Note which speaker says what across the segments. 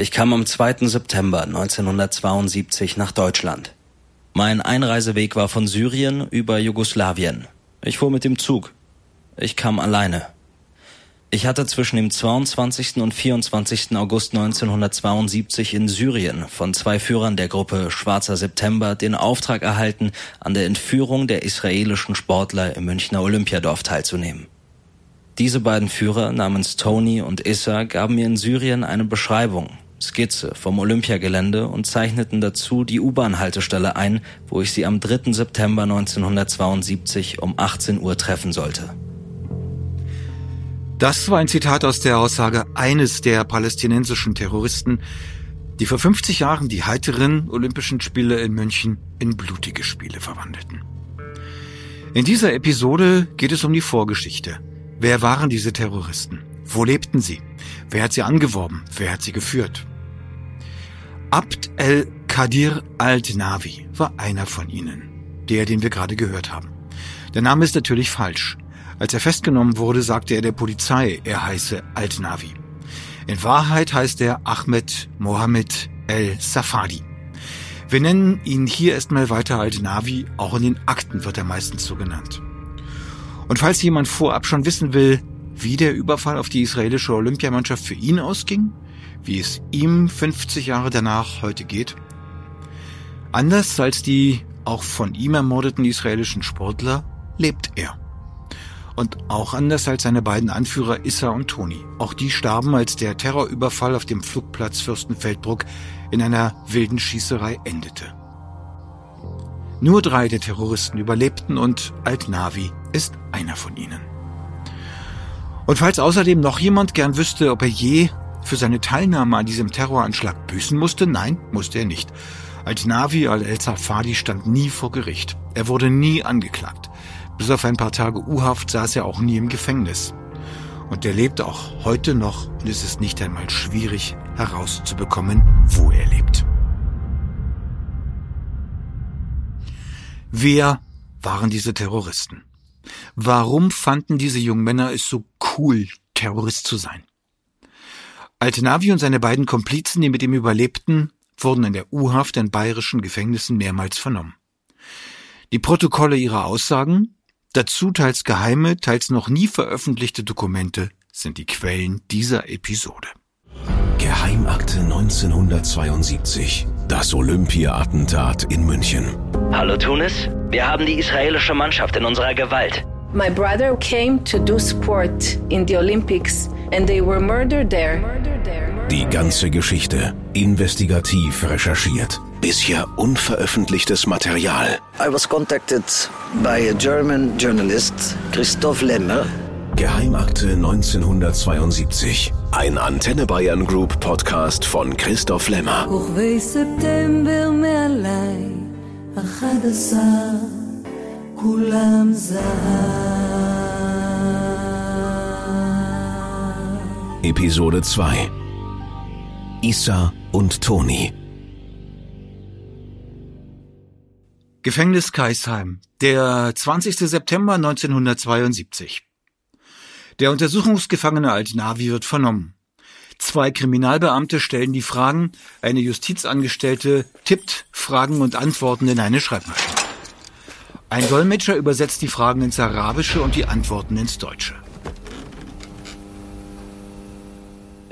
Speaker 1: Ich kam am 2. September 1972 nach Deutschland. Mein Einreiseweg war von Syrien über Jugoslawien. Ich fuhr mit dem Zug. Ich kam alleine. Ich hatte zwischen dem 22. und 24. August 1972 in Syrien von zwei Führern der Gruppe Schwarzer September den Auftrag erhalten, an der Entführung der israelischen Sportler im Münchner Olympiadorf teilzunehmen. Diese beiden Führer namens Tony und Issa gaben mir in Syrien eine Beschreibung, Skizze vom Olympiagelände und zeichneten dazu die U-Bahn-Haltestelle ein, wo ich sie am 3. September 1972 um 18 Uhr treffen sollte.
Speaker 2: Das war ein Zitat aus der Aussage eines der palästinensischen Terroristen, die vor 50 Jahren die heiteren Olympischen Spiele in München in blutige Spiele verwandelten. In dieser Episode geht es um die Vorgeschichte. Wer waren diese Terroristen? Wo lebten sie? Wer hat sie angeworben? Wer hat sie geführt? Abd el-Qadir al-Navi war einer von ihnen, der, den wir gerade gehört haben. Der Name ist natürlich falsch. Als er festgenommen wurde, sagte er der Polizei, er heiße Al-Navi. In Wahrheit heißt er Ahmed Mohammed el-Safadi. Wir nennen ihn hier erstmal weiter Al-Navi, auch in den Akten wird er meistens so genannt. Und falls jemand vorab schon wissen will, wie der Überfall auf die israelische Olympiamannschaft für ihn ausging, wie es ihm 50 Jahre danach heute geht, anders als die auch von ihm ermordeten israelischen Sportler lebt er. Und auch anders als seine beiden Anführer Issa und Toni. Auch die starben, als der Terrorüberfall auf dem Flugplatz Fürstenfeldbruck in einer wilden Schießerei endete. Nur drei der Terroristen überlebten und Alt-Navi ist einer von ihnen. Und falls außerdem noch jemand gern wüsste, ob er je für seine Teilnahme an diesem Terroranschlag büßen musste, nein, musste er nicht. Alt-Navi al-El-Safadi stand nie vor Gericht. Er wurde nie angeklagt. Bis auf ein paar Tage U-Haft saß er auch nie im Gefängnis. Und er lebt auch heute noch und es ist nicht einmal schwierig herauszubekommen, wo er lebt. Wer waren diese Terroristen? Warum fanden diese jungen Männer es so cool, Terrorist zu sein? Altenavi und seine beiden Komplizen, die mit ihm überlebten, wurden in der U-Haft in bayerischen Gefängnissen mehrmals vernommen. Die Protokolle ihrer Aussagen Dazu teils geheime, teils noch nie veröffentlichte Dokumente sind die Quellen dieser Episode.
Speaker 3: Geheimakte 1972. Das Olympia-Attentat in München.
Speaker 1: Hallo Tunis, wir haben die israelische Mannschaft in unserer Gewalt.
Speaker 4: My brother came to do sport in the Olympics and they were murdered there.
Speaker 3: Die ganze Geschichte investigativ recherchiert. Bisher unveröffentlichtes Material.
Speaker 5: I was contacted by a German journalist, Christoph Lemmer.
Speaker 3: Geheimakte 1972. Ein Antenne Bayern Group Podcast von Christoph Lemmer. Episode 2 Issa und Toni.
Speaker 2: Gefängnis Kaisheim, der 20. September 1972. Der Untersuchungsgefangene Altnavi wird vernommen. Zwei Kriminalbeamte stellen die Fragen, eine Justizangestellte tippt Fragen und Antworten in eine Schreibmaschine. Ein Dolmetscher übersetzt die Fragen ins Arabische und die Antworten ins Deutsche.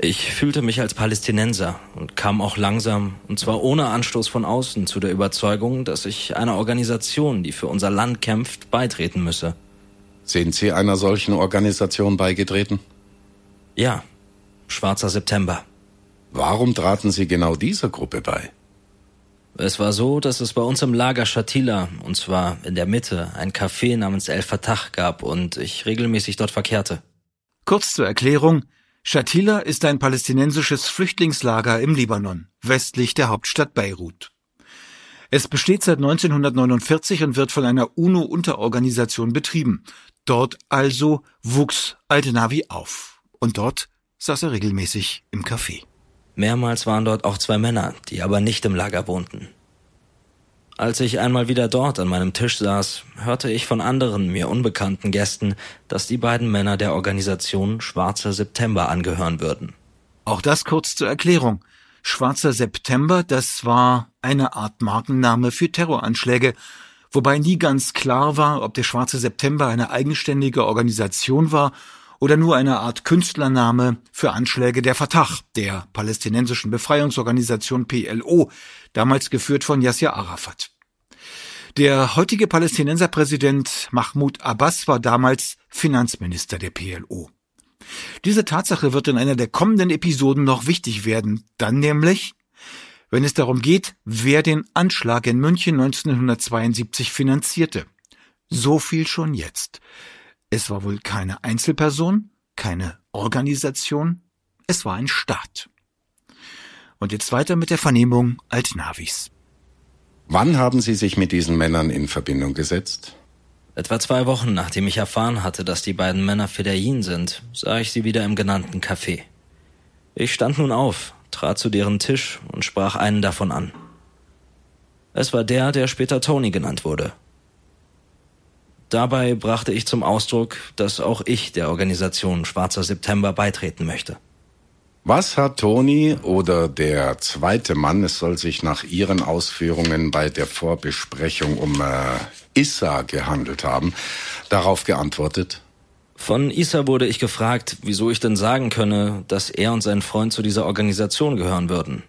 Speaker 1: Ich fühlte mich als Palästinenser und kam auch langsam, und zwar ohne Anstoß von außen, zu der Überzeugung, dass ich einer Organisation, die für unser Land kämpft, beitreten müsse.
Speaker 6: Sind Sie einer solchen Organisation beigetreten?
Speaker 1: Ja, Schwarzer September.
Speaker 6: Warum traten Sie genau dieser Gruppe bei?
Speaker 1: Es war so, dass es bei uns im Lager Shatila, und zwar in der Mitte, ein Café namens El Fatah gab und ich regelmäßig dort verkehrte.
Speaker 2: Kurz zur Erklärung, Shatila ist ein palästinensisches Flüchtlingslager im Libanon, westlich der Hauptstadt Beirut. Es besteht seit 1949 und wird von einer UNO-Unterorganisation betrieben. Dort also wuchs Altenavi auf. Und dort saß er regelmäßig im Café.
Speaker 1: Mehrmals waren dort auch zwei Männer, die aber nicht im Lager wohnten. Als ich einmal wieder dort an meinem Tisch saß, hörte ich von anderen mir unbekannten Gästen, dass die beiden Männer der Organisation Schwarzer September angehören würden.
Speaker 2: Auch das kurz zur Erklärung. Schwarzer September, das war eine Art Markenname für Terroranschläge, wobei nie ganz klar war, ob der Schwarze September eine eigenständige Organisation war oder nur eine Art Künstlername für Anschläge der Fatah, der palästinensischen Befreiungsorganisation PLO, damals geführt von Yasser Arafat. Der heutige Palästinenserpräsident Mahmoud Abbas war damals Finanzminister der PLO. Diese Tatsache wird in einer der kommenden Episoden noch wichtig werden, dann nämlich, wenn es darum geht, wer den Anschlag in München 1972 finanzierte. So viel schon jetzt. Es war wohl keine Einzelperson, keine Organisation, es war ein Staat. Und jetzt weiter mit der Vernehmung Altnavis.
Speaker 6: Wann haben Sie sich mit diesen Männern in Verbindung gesetzt?
Speaker 1: Etwa zwei Wochen nachdem ich erfahren hatte, dass die beiden Männer Fedayeen sind, sah ich sie wieder im genannten Café. Ich stand nun auf, trat zu deren Tisch und sprach einen davon an. Es war der, der später Tony genannt wurde. Dabei brachte ich zum Ausdruck, dass auch ich der Organisation Schwarzer September beitreten möchte.
Speaker 6: Was hat Toni oder der zweite Mann, es soll sich nach Ihren Ausführungen bei der Vorbesprechung um äh, Issa gehandelt haben, darauf geantwortet?
Speaker 1: Von Issa wurde ich gefragt, wieso ich denn sagen könne, dass er und sein Freund zu dieser Organisation gehören würden.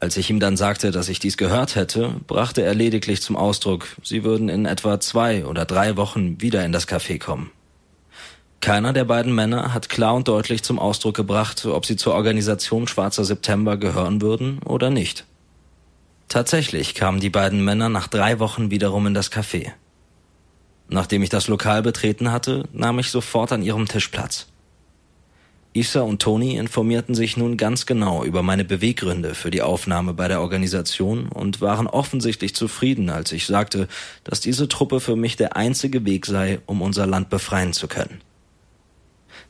Speaker 1: Als ich ihm dann sagte, dass ich dies gehört hätte, brachte er lediglich zum Ausdruck, sie würden in etwa zwei oder drei Wochen wieder in das Café kommen. Keiner der beiden Männer hat klar und deutlich zum Ausdruck gebracht, ob sie zur Organisation Schwarzer September gehören würden oder nicht. Tatsächlich kamen die beiden Männer nach drei Wochen wiederum in das Café. Nachdem ich das Lokal betreten hatte, nahm ich sofort an ihrem Tisch Platz. Issa und Tony informierten sich nun ganz genau über meine Beweggründe für die Aufnahme bei der Organisation und waren offensichtlich zufrieden, als ich sagte, dass diese Truppe für mich der einzige Weg sei, um unser Land befreien zu können.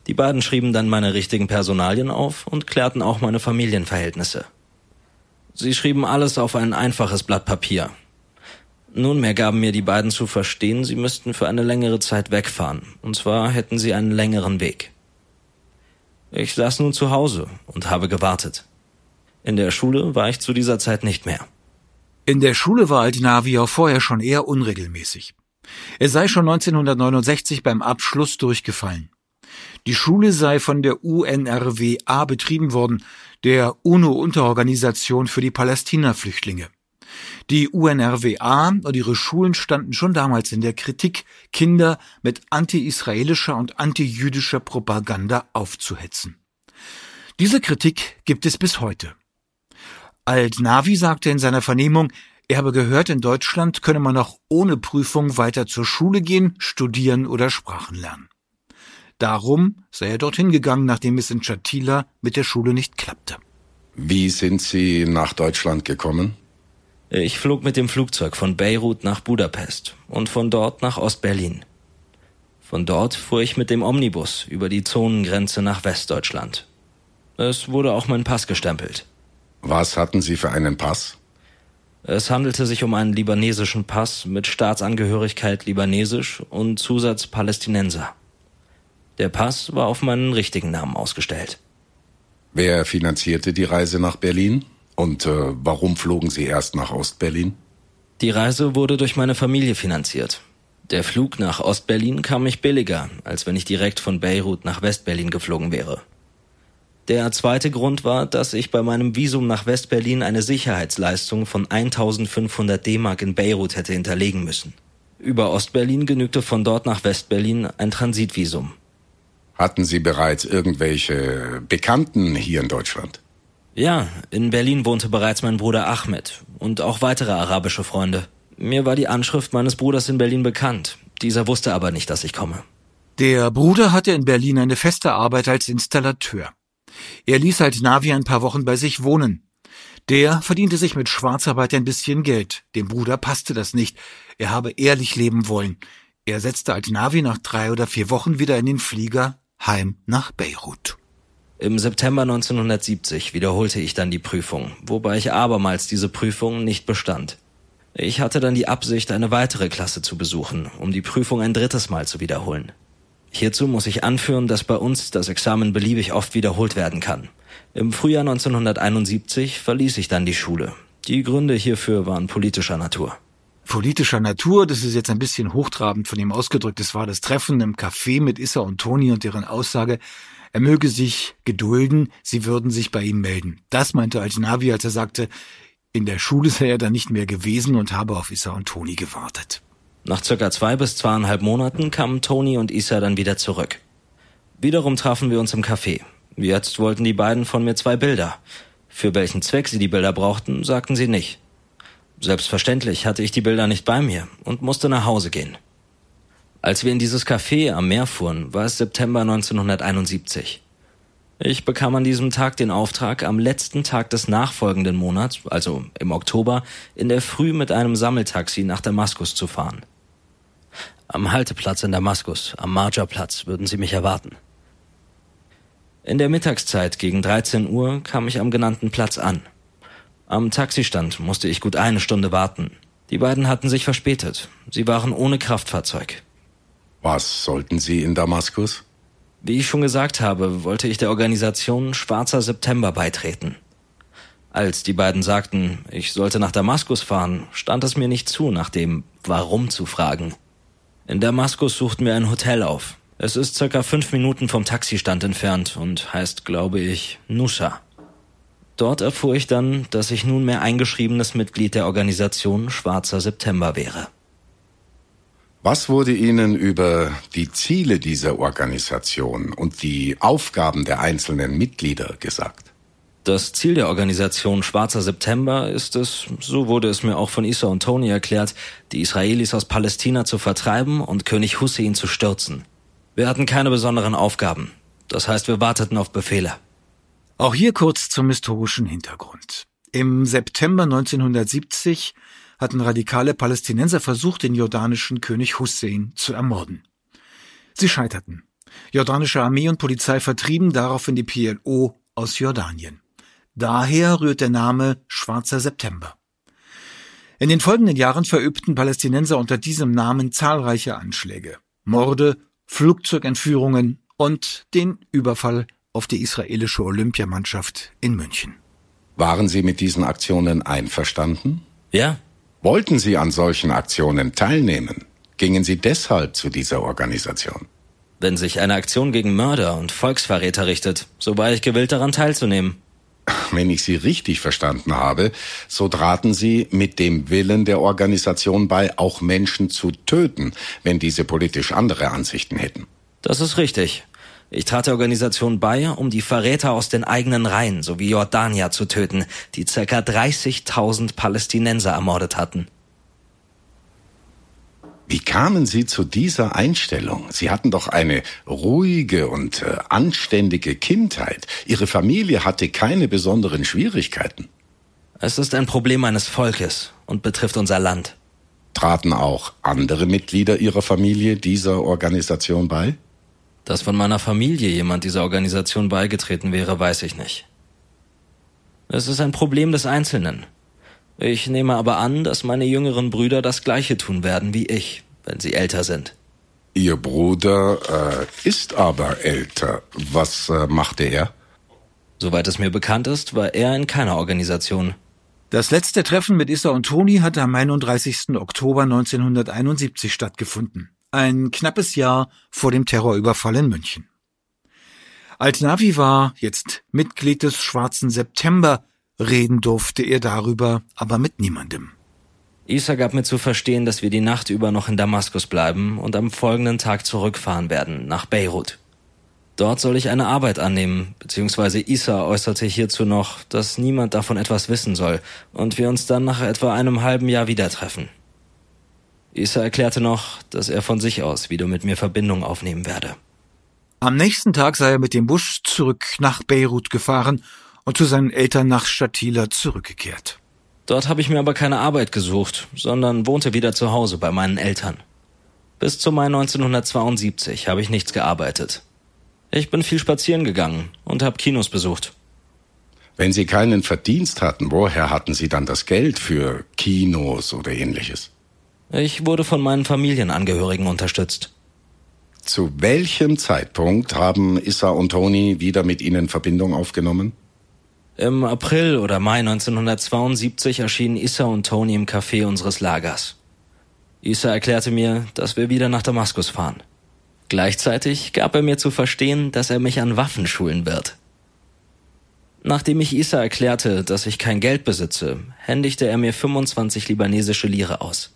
Speaker 1: Die beiden schrieben dann meine richtigen Personalien auf und klärten auch meine Familienverhältnisse. Sie schrieben alles auf ein einfaches Blatt Papier. Nunmehr gaben mir die beiden zu verstehen, sie müssten für eine längere Zeit wegfahren, und zwar hätten sie einen längeren Weg. Ich saß nun zu Hause und habe gewartet. In der Schule war ich zu dieser Zeit nicht mehr.
Speaker 2: In der Schule war Altinavi auch vorher schon eher unregelmäßig. Er sei schon 1969 beim Abschluss durchgefallen. Die Schule sei von der UNRWA betrieben worden, der UNO-Unterorganisation für die Palästina-Flüchtlinge. Die UNRWA und ihre Schulen standen schon damals in der Kritik, Kinder mit anti-israelischer und anti-jüdischer Propaganda aufzuhetzen. Diese Kritik gibt es bis heute. Alt-Navi sagte in seiner Vernehmung, er habe gehört, in Deutschland könne man auch ohne Prüfung weiter zur Schule gehen, studieren oder Sprachen lernen. Darum sei er dorthin gegangen, nachdem es in Chatila mit der Schule nicht klappte.
Speaker 6: Wie sind Sie nach Deutschland gekommen?
Speaker 1: Ich flog mit dem Flugzeug von Beirut nach Budapest und von dort nach Ostberlin. Von dort fuhr ich mit dem Omnibus über die Zonengrenze nach Westdeutschland. Es wurde auch mein Pass gestempelt.
Speaker 6: Was hatten Sie für einen Pass?
Speaker 1: Es handelte sich um einen libanesischen Pass mit Staatsangehörigkeit libanesisch und Zusatz Palästinenser. Der Pass war auf meinen richtigen Namen ausgestellt.
Speaker 6: Wer finanzierte die Reise nach Berlin? Und äh, warum flogen Sie erst nach Ostberlin?
Speaker 1: Die Reise wurde durch meine Familie finanziert. Der Flug nach Ostberlin kam mich billiger, als wenn ich direkt von Beirut nach Westberlin geflogen wäre. Der zweite Grund war, dass ich bei meinem Visum nach Westberlin eine Sicherheitsleistung von 1500 D-Mark in Beirut hätte hinterlegen müssen. Über Ostberlin genügte von dort nach Westberlin ein Transitvisum.
Speaker 6: Hatten Sie bereits irgendwelche Bekannten hier in Deutschland?
Speaker 1: Ja, in Berlin wohnte bereits mein Bruder Ahmed und auch weitere arabische Freunde. Mir war die Anschrift meines Bruders in Berlin bekannt. Dieser wusste aber nicht, dass ich komme.
Speaker 2: Der Bruder hatte in Berlin eine feste Arbeit als Installateur. Er ließ halt Navi ein paar Wochen bei sich wohnen. Der verdiente sich mit Schwarzarbeit ein bisschen Geld. Dem Bruder passte das nicht. Er habe ehrlich leben wollen. Er setzte Altnavi nach drei oder vier Wochen wieder in den Flieger heim nach Beirut.
Speaker 1: Im September 1970 wiederholte ich dann die Prüfung, wobei ich abermals diese Prüfung nicht bestand. Ich hatte dann die Absicht, eine weitere Klasse zu besuchen, um die Prüfung ein drittes Mal zu wiederholen. Hierzu muss ich anführen, dass bei uns das Examen beliebig oft wiederholt werden kann. Im Frühjahr 1971 verließ ich dann die Schule. Die Gründe hierfür waren politischer Natur.
Speaker 2: Politischer Natur, das ist jetzt ein bisschen hochtrabend von ihm ausgedrückt. Es war das Treffen im Café mit Issa und Toni und deren Aussage, er möge sich gedulden, sie würden sich bei ihm melden. Das meinte Altinavi, als er sagte, in der Schule sei er dann nicht mehr gewesen und habe auf Issa und Toni gewartet.
Speaker 1: Nach circa zwei bis zweieinhalb Monaten kamen Toni und Issa dann wieder zurück. Wiederum trafen wir uns im Café. Jetzt wollten die beiden von mir zwei Bilder. Für welchen Zweck sie die Bilder brauchten, sagten sie nicht. Selbstverständlich hatte ich die Bilder nicht bei mir und musste nach Hause gehen. Als wir in dieses Café am Meer fuhren, war es September 1971. Ich bekam an diesem Tag den Auftrag, am letzten Tag des nachfolgenden Monats, also im Oktober, in der Früh mit einem Sammeltaxi nach Damaskus zu fahren. Am Halteplatz in Damaskus, am Marja-Platz, würden sie mich erwarten. In der Mittagszeit gegen 13 Uhr kam ich am genannten Platz an. Am Taxistand musste ich gut eine Stunde warten. Die beiden hatten sich verspätet. Sie waren ohne Kraftfahrzeug.
Speaker 6: Was sollten Sie in Damaskus?
Speaker 1: Wie ich schon gesagt habe, wollte ich der Organisation Schwarzer September beitreten. Als die beiden sagten, ich sollte nach Damaskus fahren, stand es mir nicht zu, nach dem Warum zu fragen. In Damaskus suchten wir ein Hotel auf. Es ist circa fünf Minuten vom Taxistand entfernt und heißt, glaube ich, Nusha. Dort erfuhr ich dann, dass ich nunmehr eingeschriebenes Mitglied der Organisation Schwarzer September wäre.
Speaker 6: Was wurde Ihnen über die Ziele dieser Organisation und die Aufgaben der einzelnen Mitglieder gesagt?
Speaker 1: Das Ziel der Organisation Schwarzer September ist es, so wurde es mir auch von Issa und Tony erklärt, die Israelis aus Palästina zu vertreiben und König Hussein zu stürzen. Wir hatten keine besonderen Aufgaben. Das heißt, wir warteten auf Befehle.
Speaker 2: Auch hier kurz zum historischen Hintergrund. Im September 1970 hatten radikale Palästinenser versucht, den jordanischen König Hussein zu ermorden. Sie scheiterten. Jordanische Armee und Polizei vertrieben daraufhin die PLO aus Jordanien. Daher rührt der Name Schwarzer September. In den folgenden Jahren verübten Palästinenser unter diesem Namen zahlreiche Anschläge, Morde, Flugzeugentführungen und den Überfall auf die israelische Olympiamannschaft in München.
Speaker 6: Waren Sie mit diesen Aktionen einverstanden?
Speaker 1: Ja,
Speaker 6: Wollten Sie an solchen Aktionen teilnehmen? Gingen Sie deshalb zu dieser Organisation?
Speaker 1: wenn sich eine Aktion gegen Mörder und Volksverräter richtet, so war ich gewillt daran teilzunehmen.
Speaker 6: Wenn ich Sie richtig verstanden habe, so traten Sie mit dem Willen der Organisation bei, auch Menschen zu töten, wenn diese politisch andere Ansichten hätten.
Speaker 1: Das ist richtig. Ich trat der Organisation bei, um die Verräter aus den eigenen Reihen sowie Jordanier zu töten, die ca. 30.000 Palästinenser ermordet hatten.
Speaker 6: Wie kamen Sie zu dieser Einstellung? Sie hatten doch eine ruhige und äh, anständige Kindheit. Ihre Familie hatte keine besonderen Schwierigkeiten.
Speaker 1: Es ist ein Problem eines Volkes und betrifft unser Land.
Speaker 6: Traten auch andere Mitglieder Ihrer Familie dieser Organisation bei?
Speaker 1: Dass von meiner Familie jemand dieser Organisation beigetreten wäre, weiß ich nicht. Es ist ein Problem des Einzelnen. Ich nehme aber an, dass meine jüngeren Brüder das gleiche tun werden wie ich, wenn sie älter sind.
Speaker 6: Ihr Bruder äh, ist aber älter. Was äh, machte er?
Speaker 1: Soweit es mir bekannt ist, war er in keiner Organisation.
Speaker 2: Das letzte Treffen mit Issa und Toni hatte am 31. Oktober 1971 stattgefunden. Ein knappes Jahr vor dem Terrorüberfall in München. Altnavi war jetzt Mitglied des Schwarzen September, reden durfte er darüber aber mit niemandem.
Speaker 1: Isa gab mir zu verstehen, dass wir die Nacht über noch in Damaskus bleiben und am folgenden Tag zurückfahren werden, nach Beirut. Dort soll ich eine Arbeit annehmen, beziehungsweise Isa äußerte hierzu noch, dass niemand davon etwas wissen soll und wir uns dann nach etwa einem halben Jahr wieder treffen. Isa erklärte noch, dass er von sich aus wieder mit mir Verbindung aufnehmen werde.
Speaker 2: Am nächsten Tag sei er mit dem Bus zurück nach Beirut gefahren und zu seinen Eltern nach Shatila zurückgekehrt.
Speaker 1: Dort habe ich mir aber keine Arbeit gesucht, sondern wohnte wieder zu Hause bei meinen Eltern. Bis zum Mai 1972 habe ich nichts gearbeitet. Ich bin viel spazieren gegangen und habe Kinos besucht.
Speaker 6: Wenn Sie keinen Verdienst hatten, woher hatten Sie dann das Geld für Kinos oder ähnliches?
Speaker 1: Ich wurde von meinen Familienangehörigen unterstützt.
Speaker 6: Zu welchem Zeitpunkt haben Issa und Toni wieder mit Ihnen Verbindung aufgenommen?
Speaker 1: Im April oder Mai 1972 erschienen Issa und Tony im Café unseres Lagers. Issa erklärte mir, dass wir wieder nach Damaskus fahren. Gleichzeitig gab er mir zu verstehen, dass er mich an Waffen schulen wird. Nachdem ich Issa erklärte, dass ich kein Geld besitze, händigte er mir 25 libanesische Lire aus.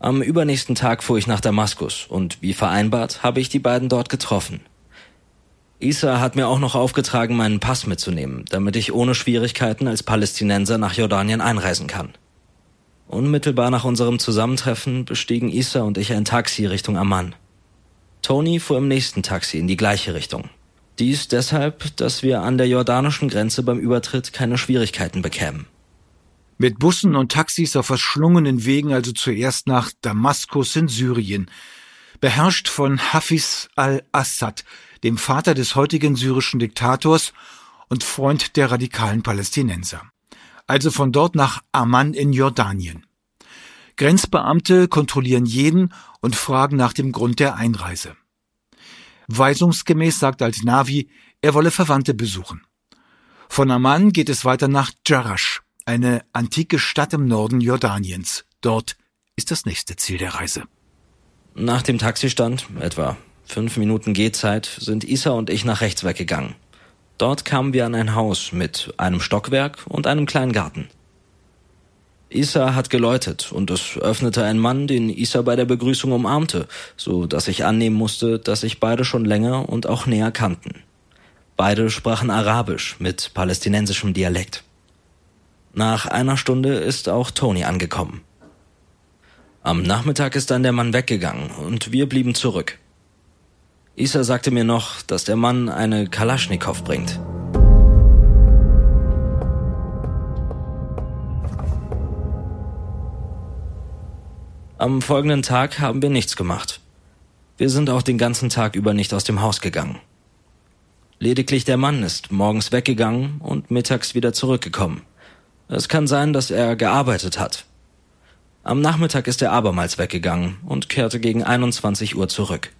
Speaker 1: Am übernächsten Tag fuhr ich nach Damaskus und wie vereinbart habe ich die beiden dort getroffen. Issa hat mir auch noch aufgetragen, meinen Pass mitzunehmen, damit ich ohne Schwierigkeiten als Palästinenser nach Jordanien einreisen kann. Unmittelbar nach unserem Zusammentreffen bestiegen Issa und ich ein Taxi Richtung Amman. Tony fuhr im nächsten Taxi in die gleiche Richtung. Dies deshalb, dass wir an der jordanischen Grenze beim Übertritt keine Schwierigkeiten bekämen.
Speaker 2: Mit Bussen und Taxis auf verschlungenen Wegen also zuerst nach Damaskus in Syrien, beherrscht von Hafiz al-Assad, dem Vater des heutigen syrischen Diktators und Freund der radikalen Palästinenser. Also von dort nach Amman in Jordanien. Grenzbeamte kontrollieren jeden und fragen nach dem Grund der Einreise. Weisungsgemäß sagt Al-Navi, er wolle Verwandte besuchen. Von Amman geht es weiter nach Jarash, eine antike Stadt im Norden Jordaniens. Dort ist das nächste Ziel der Reise.
Speaker 1: Nach dem Taxistand, etwa fünf Minuten Gehzeit, sind Isa und ich nach rechts weggegangen. Dort kamen wir an ein Haus mit einem Stockwerk und einem kleinen Garten. Isa hat geläutet und es öffnete ein Mann, den Isa bei der Begrüßung umarmte, so dass ich annehmen musste, dass sich beide schon länger und auch näher kannten. Beide sprachen Arabisch mit palästinensischem Dialekt. Nach einer Stunde ist auch Tony angekommen. Am Nachmittag ist dann der Mann weggegangen und wir blieben zurück. Isa sagte mir noch, dass der Mann eine Kalaschnikow bringt. Am folgenden Tag haben wir nichts gemacht. Wir sind auch den ganzen Tag über nicht aus dem Haus gegangen. Lediglich der Mann ist morgens weggegangen und mittags wieder zurückgekommen. Es kann sein, dass er gearbeitet hat. Am Nachmittag ist er abermals weggegangen und kehrte gegen 21 Uhr zurück.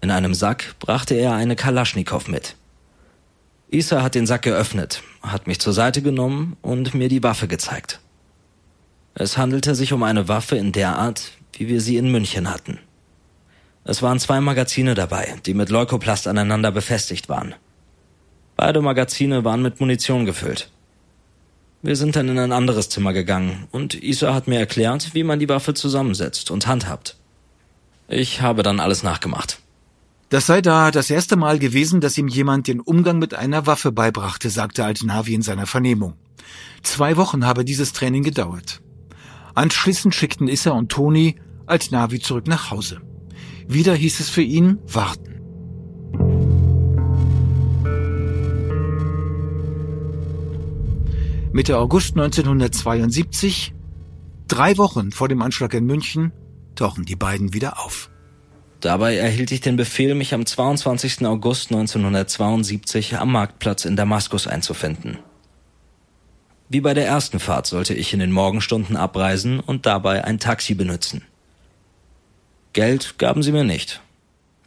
Speaker 1: In einem Sack brachte er eine Kalaschnikow mit. Isa hat den Sack geöffnet, hat mich zur Seite genommen und mir die Waffe gezeigt. Es handelte sich um eine Waffe in der Art, wie wir sie in München hatten. Es waren zwei Magazine dabei, die mit Leukoplast aneinander befestigt waren. Beide Magazine waren mit Munition gefüllt. Wir sind dann in ein anderes Zimmer gegangen und Isa hat mir erklärt, wie man die Waffe zusammensetzt und handhabt. Ich habe dann alles nachgemacht.
Speaker 2: Das sei da das erste Mal gewesen, dass ihm jemand den Umgang mit einer Waffe beibrachte, sagte Altnavi in seiner Vernehmung. Zwei Wochen habe dieses Training gedauert. Anschließend schickten Issa und Toni als Navi zurück nach Hause. Wieder hieß es für ihn warten. Mitte August 1972, drei Wochen vor dem Anschlag in München, tauchen die beiden wieder auf.
Speaker 1: Dabei erhielt ich den Befehl, mich am 22. August 1972 am Marktplatz in Damaskus einzufinden. Wie bei der ersten Fahrt sollte ich in den Morgenstunden abreisen und dabei ein Taxi benutzen. Geld gaben sie mir nicht.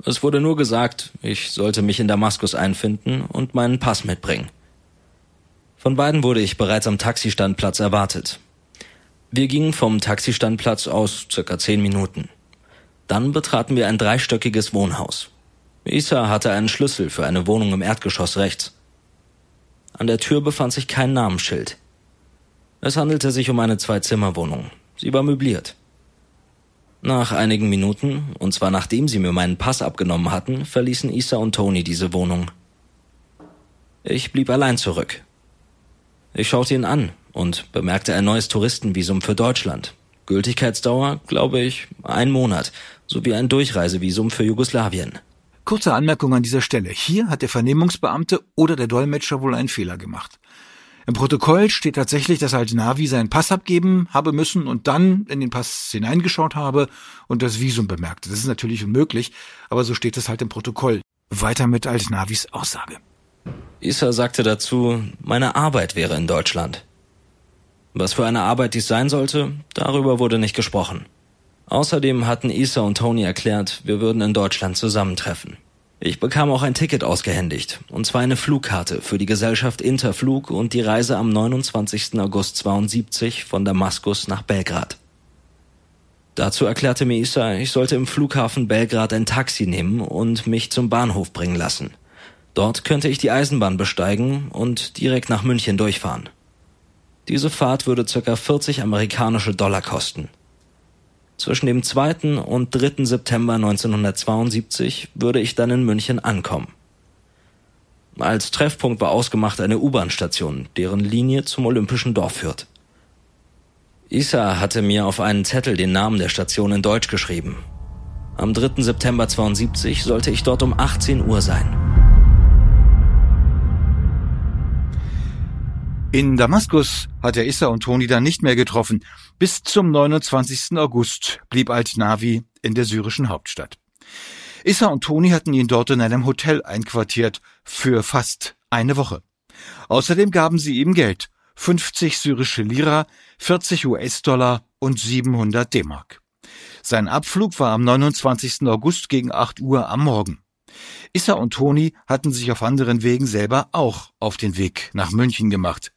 Speaker 1: Es wurde nur gesagt, ich sollte mich in Damaskus einfinden und meinen Pass mitbringen. Von beiden wurde ich bereits am Taxistandplatz erwartet. Wir gingen vom Taxistandplatz aus circa zehn Minuten. Dann betraten wir ein dreistöckiges Wohnhaus. Isa hatte einen Schlüssel für eine Wohnung im Erdgeschoss rechts. An der Tür befand sich kein Namensschild. Es handelte sich um eine Zwei-Zimmer-Wohnung. Sie war möbliert. Nach einigen Minuten, und zwar nachdem sie mir meinen Pass abgenommen hatten, verließen Isa und Tony diese Wohnung. Ich blieb allein zurück. Ich schaute ihn an und bemerkte ein neues Touristenvisum für Deutschland. Gültigkeitsdauer, glaube ich, ein Monat, sowie ein Durchreisevisum für Jugoslawien.
Speaker 2: Kurze Anmerkung an dieser Stelle. Hier hat der Vernehmungsbeamte oder der Dolmetscher wohl einen Fehler gemacht. Im Protokoll steht tatsächlich, dass halt Navi seinen Pass abgeben habe müssen und dann in den Pass hineingeschaut habe und das Visum bemerkte. Das ist natürlich unmöglich, aber so steht es halt im Protokoll. Weiter mit Alt-Navis Aussage.
Speaker 1: Issa sagte dazu, meine Arbeit wäre in Deutschland. Was für eine Arbeit dies sein sollte, darüber wurde nicht gesprochen. Außerdem hatten Issa und Tony erklärt, wir würden in Deutschland zusammentreffen. Ich bekam auch ein Ticket ausgehändigt, und zwar eine Flugkarte für die Gesellschaft Interflug und die Reise am 29. August 72 von Damaskus nach Belgrad. Dazu erklärte mir Isa, ich sollte im Flughafen Belgrad ein Taxi nehmen und mich zum Bahnhof bringen lassen. Dort könnte ich die Eisenbahn besteigen und direkt nach München durchfahren. Diese Fahrt würde ca. 40 amerikanische Dollar kosten. Zwischen dem 2. und 3. September 1972 würde ich dann in München ankommen. Als Treffpunkt war ausgemacht eine U-Bahn-Station, deren Linie zum Olympischen Dorf führt. Isa hatte mir auf einen Zettel den Namen der Station in Deutsch geschrieben. Am 3. September 72 sollte ich dort um 18 Uhr sein.
Speaker 2: In Damaskus hat er Issa und Toni dann nicht mehr getroffen. Bis zum 29. August blieb Alt-Navi in der syrischen Hauptstadt. Issa und Toni hatten ihn dort in einem Hotel einquartiert für fast eine Woche. Außerdem gaben sie ihm Geld. 50 syrische Lira, 40 US-Dollar und 700 D-Mark. Sein Abflug war am 29. August gegen 8 Uhr am Morgen. Issa und Toni hatten sich auf anderen Wegen selber auch auf den Weg nach München gemacht.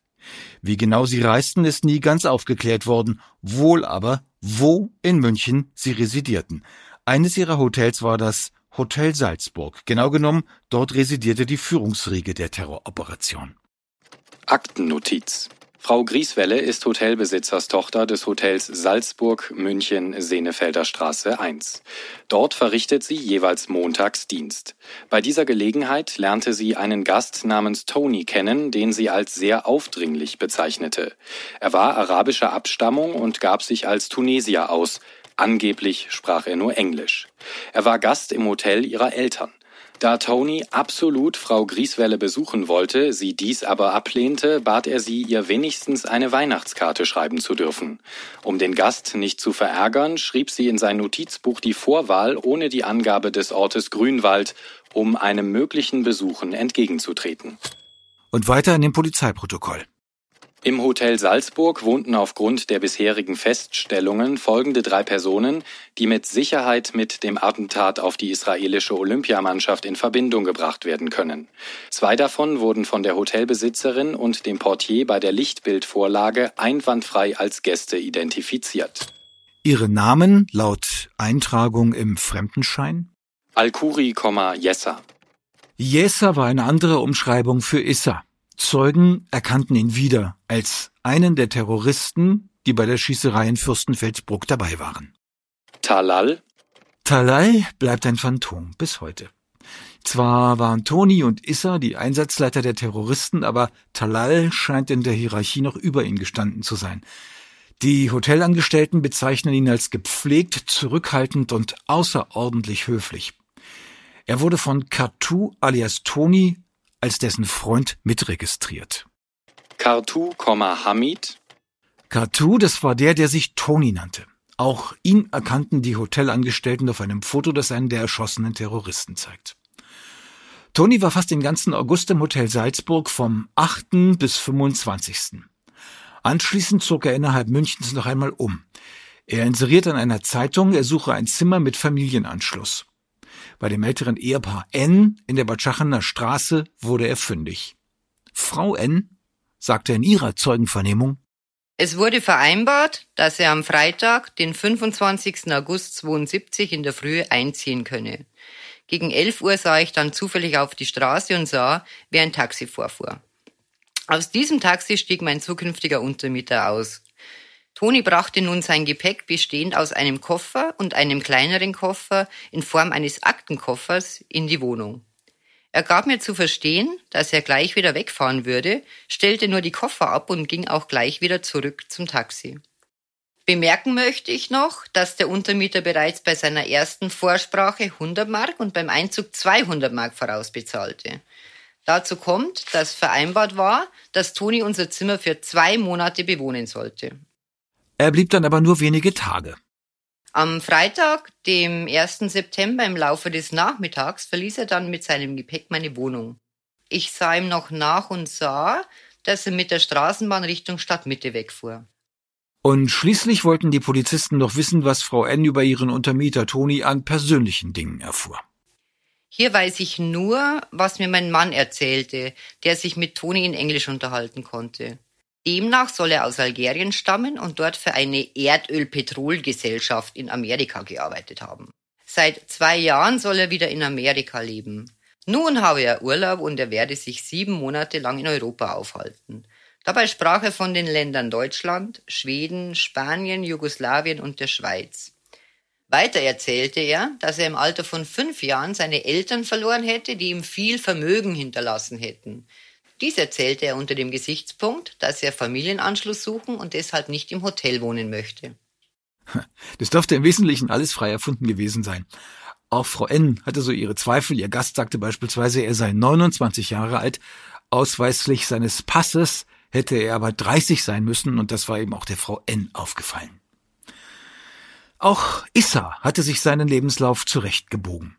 Speaker 2: Wie genau sie reisten, ist nie ganz aufgeklärt worden, wohl aber, wo in München sie residierten. Eines ihrer Hotels war das Hotel Salzburg. Genau genommen, dort residierte die Führungsriege der Terroroperation.
Speaker 7: Aktennotiz Frau Grieswelle ist Hotelbesitzerstochter des Hotels Salzburg München Senefelder Straße 1. Dort verrichtet sie jeweils montags Dienst. Bei dieser Gelegenheit lernte sie einen Gast namens Tony kennen, den sie als sehr aufdringlich bezeichnete. Er war arabischer Abstammung und gab sich als Tunesier aus. Angeblich sprach er nur Englisch. Er war Gast im Hotel ihrer Eltern. Da Tony absolut Frau Grieswelle besuchen wollte, sie dies aber ablehnte, bat er sie, ihr wenigstens eine Weihnachtskarte schreiben zu dürfen. Um den Gast nicht zu verärgern, schrieb sie in sein Notizbuch die Vorwahl ohne die Angabe des Ortes Grünwald, um einem möglichen Besuchen entgegenzutreten.
Speaker 2: Und weiter in dem Polizeiprotokoll.
Speaker 7: Im Hotel Salzburg wohnten aufgrund der bisherigen Feststellungen folgende drei Personen, die mit Sicherheit mit dem Attentat auf die israelische Olympiamannschaft in Verbindung gebracht werden können. Zwei davon wurden von der Hotelbesitzerin und dem Portier bei der Lichtbildvorlage einwandfrei als Gäste identifiziert.
Speaker 2: Ihre Namen laut Eintragung im Fremdenschein?
Speaker 7: Al-Kuri, Yessa.
Speaker 2: Yessa war eine andere Umschreibung für Issa. Zeugen erkannten ihn wieder als einen der Terroristen, die bei der Schießerei in Fürstenfeldbruck dabei waren.
Speaker 7: Talal?
Speaker 2: Talal bleibt ein Phantom bis heute. Zwar waren Toni und Issa die Einsatzleiter der Terroristen, aber Talal scheint in der Hierarchie noch über ihn gestanden zu sein. Die Hotelangestellten bezeichnen ihn als gepflegt, zurückhaltend und außerordentlich höflich. Er wurde von Katu alias Toni als dessen Freund mitregistriert.
Speaker 7: Kartu, Hamid?
Speaker 2: Kartu, das war der, der sich Tony nannte. Auch ihn erkannten die Hotelangestellten auf einem Foto, das einen der erschossenen Terroristen zeigt. Tony war fast den ganzen August im Hotel Salzburg vom 8. bis 25. Anschließend zog er innerhalb Münchens noch einmal um. Er inseriert an einer Zeitung, er suche ein Zimmer mit Familienanschluss. Bei dem älteren Ehepaar N in der Batschachener Straße wurde er fündig. Frau N sagte in ihrer Zeugenvernehmung,
Speaker 8: es wurde vereinbart, dass er am Freitag, den 25. August 72 in der Früh einziehen könne. Gegen 11 Uhr sah ich dann zufällig auf die Straße und sah, wie ein Taxi vorfuhr. Aus diesem Taxi stieg mein zukünftiger Untermieter aus. Toni brachte nun sein Gepäck bestehend aus einem Koffer und einem kleineren Koffer in Form eines Aktenkoffers in die Wohnung. Er gab mir zu verstehen, dass er gleich wieder wegfahren würde, stellte nur die Koffer ab und ging auch gleich wieder zurück zum Taxi. Bemerken möchte ich noch, dass der Untermieter bereits bei seiner ersten Vorsprache 100 Mark und beim Einzug 200 Mark vorausbezahlte. Dazu kommt, dass vereinbart war, dass Toni unser Zimmer für zwei Monate bewohnen sollte.
Speaker 2: Er blieb dann aber nur wenige Tage.
Speaker 8: Am Freitag, dem 1. September im Laufe des Nachmittags, verließ er dann mit seinem Gepäck meine Wohnung. Ich sah ihm noch nach und sah, dass er mit der Straßenbahn Richtung Stadtmitte wegfuhr.
Speaker 2: Und schließlich wollten die Polizisten noch wissen, was Frau N. über ihren Untermieter Toni an persönlichen Dingen erfuhr.
Speaker 8: Hier weiß ich nur, was mir mein Mann erzählte, der sich mit Toni in Englisch unterhalten konnte. Demnach soll er aus Algerien stammen und dort für eine Erdöl-Petrol-Gesellschaft in Amerika gearbeitet haben. Seit zwei Jahren soll er wieder in Amerika leben. Nun habe er Urlaub und er werde sich sieben Monate lang in Europa aufhalten. Dabei sprach er von den Ländern Deutschland, Schweden, Spanien, Jugoslawien und der Schweiz. Weiter erzählte er, dass er im Alter von fünf Jahren seine Eltern verloren hätte, die ihm viel Vermögen hinterlassen hätten. Dies erzählte er unter dem Gesichtspunkt, dass er Familienanschluss suchen und deshalb nicht im Hotel wohnen möchte.
Speaker 2: Das dürfte im Wesentlichen alles frei erfunden gewesen sein. Auch Frau N. hatte so ihre Zweifel. Ihr Gast sagte beispielsweise, er sei 29 Jahre alt. Ausweislich seines Passes hätte er aber 30 sein müssen und das war eben auch der Frau N. aufgefallen. Auch Issa hatte sich seinen Lebenslauf zurechtgebogen.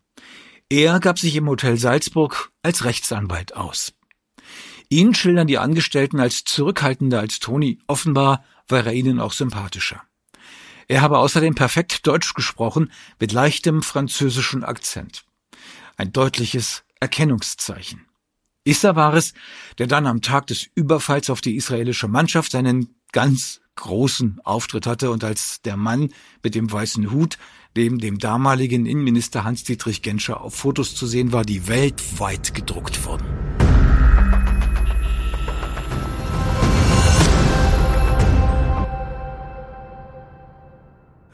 Speaker 2: Er gab sich im Hotel Salzburg als Rechtsanwalt aus. Ihn schildern die Angestellten als zurückhaltender als Toni. Offenbar war er ihnen auch sympathischer. Er habe außerdem perfekt Deutsch gesprochen, mit leichtem französischen Akzent. Ein deutliches Erkennungszeichen. Issa war es, der dann am Tag des Überfalls auf die israelische Mannschaft seinen ganz großen Auftritt hatte und als der Mann mit dem weißen Hut, dem dem damaligen Innenminister Hans-Dietrich Genscher auf Fotos zu sehen war, die weltweit gedruckt wurden.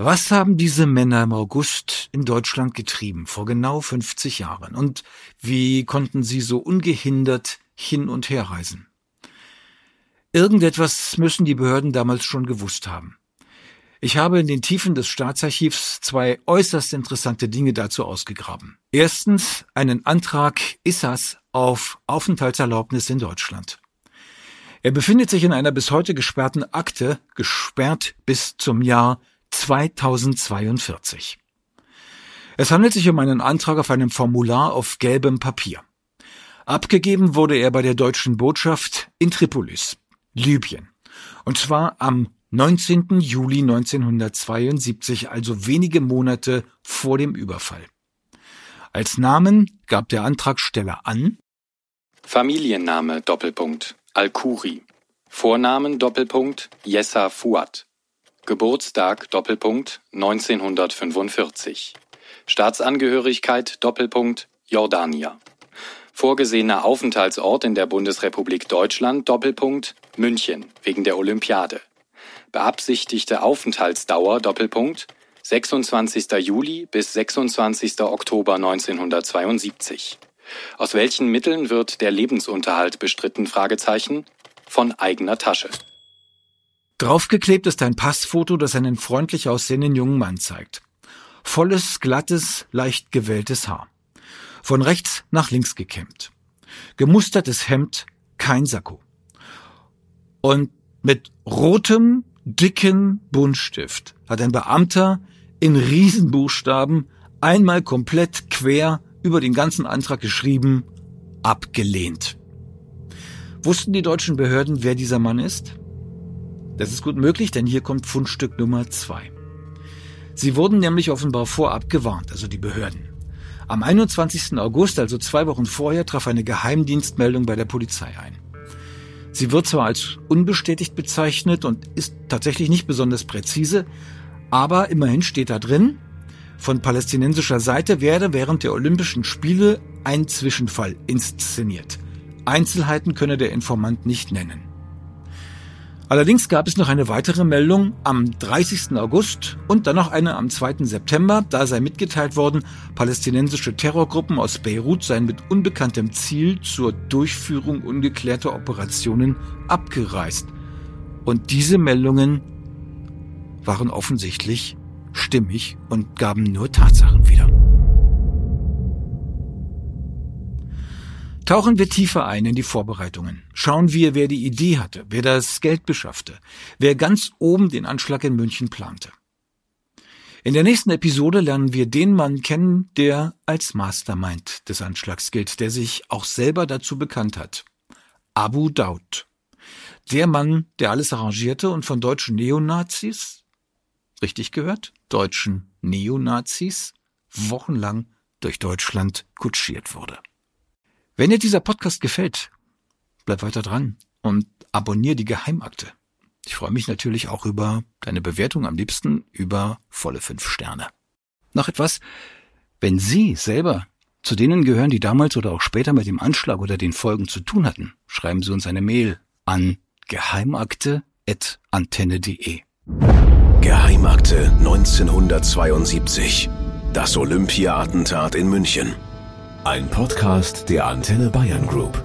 Speaker 2: Was haben diese Männer im August in Deutschland getrieben, vor genau 50 Jahren? Und wie konnten sie so ungehindert hin und her reisen? Irgendetwas müssen die Behörden damals schon gewusst haben. Ich habe in den Tiefen des Staatsarchivs zwei äußerst interessante Dinge dazu ausgegraben. Erstens einen Antrag Issas auf Aufenthaltserlaubnis in Deutschland. Er befindet sich in einer bis heute gesperrten Akte, gesperrt bis zum Jahr 2042. Es handelt sich um einen Antrag auf einem Formular auf gelbem Papier. Abgegeben wurde er bei der deutschen Botschaft in Tripolis, Libyen. Und zwar am 19. Juli 1972, also wenige Monate vor dem Überfall. Als Namen gab der Antragsteller an
Speaker 7: Familienname Doppelpunkt Al-Kuri Vornamen Doppelpunkt Yessa Fuad Geburtstag Doppelpunkt 1945. Staatsangehörigkeit Doppelpunkt Jordania. Vorgesehener Aufenthaltsort in der Bundesrepublik Deutschland Doppelpunkt München wegen der Olympiade. Beabsichtigte Aufenthaltsdauer Doppelpunkt 26. Juli bis 26. Oktober 1972. Aus welchen Mitteln wird der Lebensunterhalt bestritten? Fragezeichen. Von eigener Tasche.
Speaker 2: Draufgeklebt ist ein Passfoto, das einen freundlich aussehenden jungen Mann zeigt. Volles, glattes, leicht gewelltes Haar. Von rechts nach links gekämmt. Gemustertes Hemd, kein Sakko. Und mit rotem, dicken Buntstift hat ein Beamter in Riesenbuchstaben einmal komplett quer über den ganzen Antrag geschrieben, abgelehnt. Wussten die deutschen Behörden, wer dieser Mann ist? Das ist gut möglich, denn hier kommt Fundstück Nummer zwei. Sie wurden nämlich offenbar vorab gewarnt, also die Behörden. Am 21. August, also zwei Wochen vorher, traf eine Geheimdienstmeldung bei der Polizei ein. Sie wird zwar als unbestätigt bezeichnet und ist tatsächlich nicht besonders präzise, aber immerhin steht da drin, von palästinensischer Seite werde während der Olympischen Spiele ein Zwischenfall inszeniert. Einzelheiten könne der Informant nicht nennen. Allerdings gab es noch eine weitere Meldung am 30. August und dann noch eine am 2. September. Da sei mitgeteilt worden, palästinensische Terrorgruppen aus Beirut seien mit unbekanntem Ziel zur Durchführung ungeklärter Operationen abgereist. Und diese Meldungen waren offensichtlich stimmig und gaben nur Tatsachen wieder. Tauchen wir tiefer ein in die Vorbereitungen. Schauen wir, wer die Idee hatte, wer das Geld beschaffte, wer ganz oben den Anschlag in München plante. In der nächsten Episode lernen wir den Mann kennen, der als Mastermind des Anschlags gilt, der sich auch selber dazu bekannt hat. Abu Daud. Der Mann, der alles arrangierte und von deutschen Neonazis, richtig gehört, deutschen Neonazis, wochenlang durch Deutschland kutschiert wurde. Wenn dir dieser Podcast gefällt, bleib weiter dran und abonniere die Geheimakte. Ich freue mich natürlich auch über deine Bewertung, am liebsten über volle fünf Sterne. Noch etwas, wenn Sie selber zu denen gehören, die damals oder auch später mit dem Anschlag oder den Folgen zu tun hatten, schreiben Sie uns eine Mail an geheimakte.antenne.de.
Speaker 3: Geheimakte 1972. Das Olympia-Attentat in München. Ein Podcast der Antenne Bayern Group.